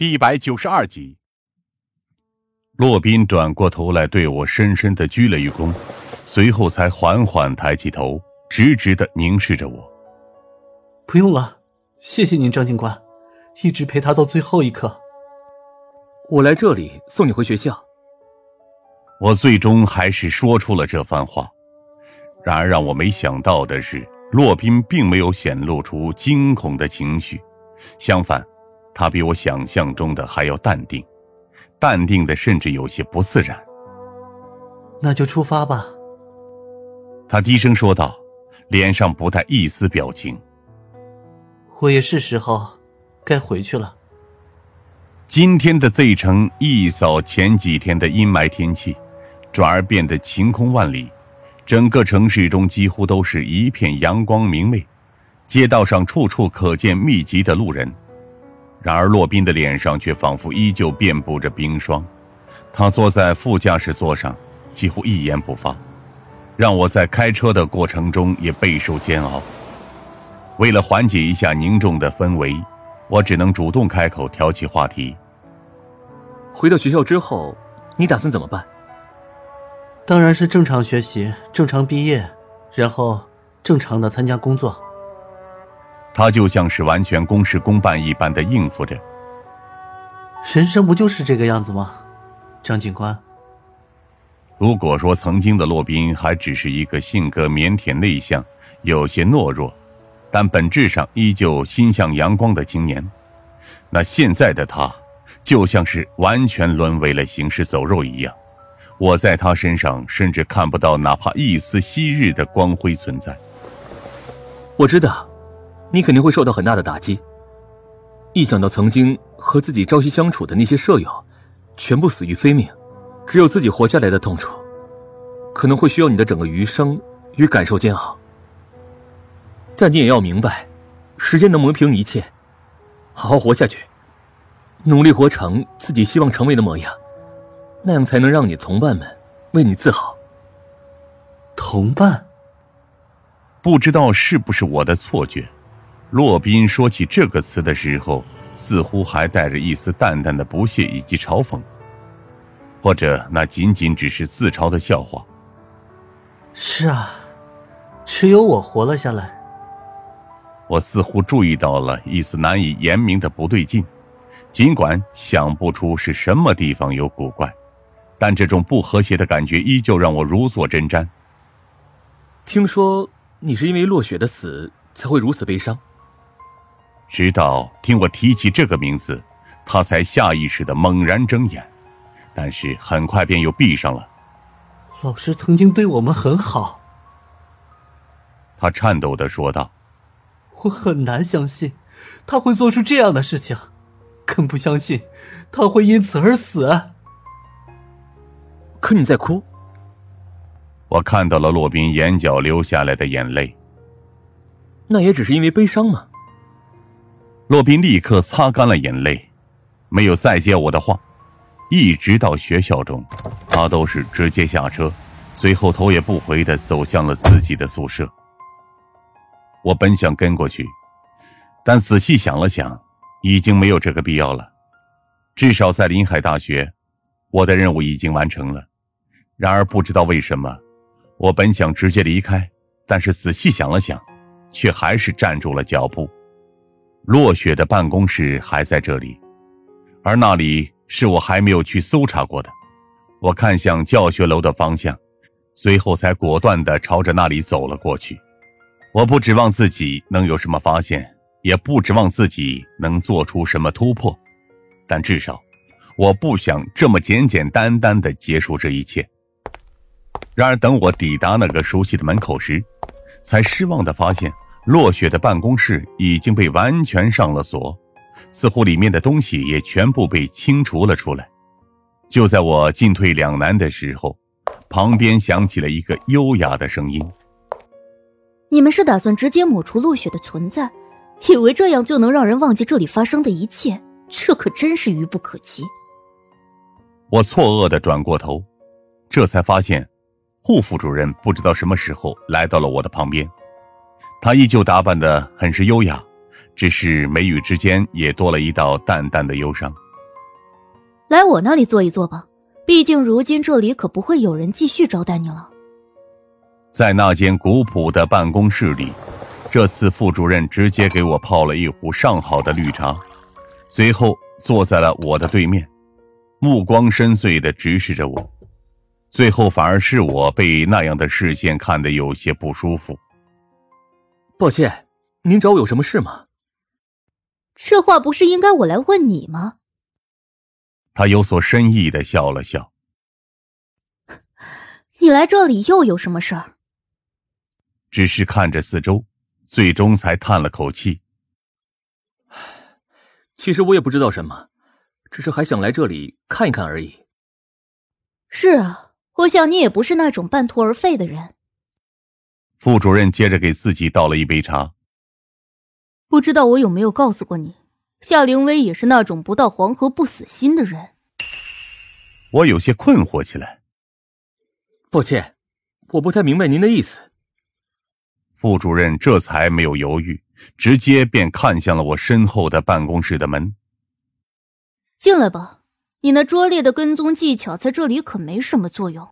第一百九十二集，洛宾转过头来，对我深深的鞠了一躬，随后才缓缓抬起头，直直的凝视着我。不用了，谢谢您，张警官，一直陪他到最后一刻。我来这里送你回学校。我最终还是说出了这番话，然而让我没想到的是，洛宾并没有显露出惊恐的情绪，相反。他比我想象中的还要淡定，淡定的甚至有些不自然。那就出发吧。他低声说道，脸上不带一丝表情。我也是时候该回去了。今天的 Z 城一扫前几天的阴霾天气，转而变得晴空万里，整个城市中几乎都是一片阳光明媚，街道上处处可见密集的路人。然而，洛宾的脸上却仿佛依旧遍布着冰霜。他坐在副驾驶座上，几乎一言不发，让我在开车的过程中也备受煎熬。为了缓解一下凝重的氛围，我只能主动开口挑起话题。回到学校之后，你打算怎么办？当然是正常学习，正常毕业，然后正常的参加工作。他就像是完全公事公办一般的应付着。人生不就是这个样子吗，张警官？如果说曾经的洛宾还只是一个性格腼腆内向、有些懦弱，但本质上依旧心向阳光的青年，那现在的他就像是完全沦为了行尸走肉一样。我在他身上甚至看不到哪怕一丝昔日的光辉存在。我知道。你肯定会受到很大的打击。一想到曾经和自己朝夕相处的那些舍友，全部死于非命，只有自己活下来的痛楚，可能会需要你的整个余生与感受煎熬。但你也要明白，时间能磨平一切，好好活下去，努力活成自己希望成为的模样，那样才能让你同伴们为你自豪。同伴，不知道是不是我的错觉。洛宾说起这个词的时候，似乎还带着一丝淡淡的不屑以及嘲讽，或者那仅仅只是自嘲的笑话。是啊，只有我活了下来。我似乎注意到了一丝难以言明的不对劲，尽管想不出是什么地方有古怪，但这种不和谐的感觉依旧让我如坐针毡。听说你是因为落雪的死才会如此悲伤。直到听我提起这个名字，他才下意识的猛然睁眼，但是很快便又闭上了。老师曾经对我们很好，他颤抖的说道：“我很难相信他会做出这样的事情，更不相信他会因此而死。”可你在哭。我看到了洛宾眼角流下来的眼泪。那也只是因为悲伤吗？洛宾立刻擦干了眼泪，没有再接我的话，一直到学校中，他都是直接下车，随后头也不回的走向了自己的宿舍。我本想跟过去，但仔细想了想，已经没有这个必要了。至少在临海大学，我的任务已经完成了。然而不知道为什么，我本想直接离开，但是仔细想了想，却还是站住了脚步。落雪的办公室还在这里，而那里是我还没有去搜查过的。我看向教学楼的方向，随后才果断地朝着那里走了过去。我不指望自己能有什么发现，也不指望自己能做出什么突破，但至少，我不想这么简简单单地结束这一切。然而，等我抵达那个熟悉的门口时，才失望地发现。落雪的办公室已经被完全上了锁，似乎里面的东西也全部被清除了出来。就在我进退两难的时候，旁边响起了一个优雅的声音：“你们是打算直接抹除落雪的存在，以为这样就能让人忘记这里发生的一切？这可真是愚不可及。”我错愕的转过头，这才发现，护副主任不知道什么时候来到了我的旁边。他依旧打扮的很是优雅，只是眉宇之间也多了一道淡淡的忧伤。来我那里坐一坐吧，毕竟如今这里可不会有人继续招待你了。在那间古朴的办公室里，这次副主任直接给我泡了一壶上好的绿茶，随后坐在了我的对面，目光深邃的直视着我。最后反而是我被那样的视线看得有些不舒服。抱歉，您找我有什么事吗？这话不是应该我来问你吗？他有所深意的笑了笑。你来这里又有什么事儿？只是看着四周，最终才叹了口气。其实我也不知道什么，只是还想来这里看一看而已。是啊，我想你也不是那种半途而废的人。副主任接着给自己倒了一杯茶。不知道我有没有告诉过你，夏凌薇也是那种不到黄河不死心的人。我有些困惑起来。抱歉，我不太明白您的意思。副主任这才没有犹豫，直接便看向了我身后的办公室的门。进来吧，你那拙劣的跟踪技巧在这里可没什么作用。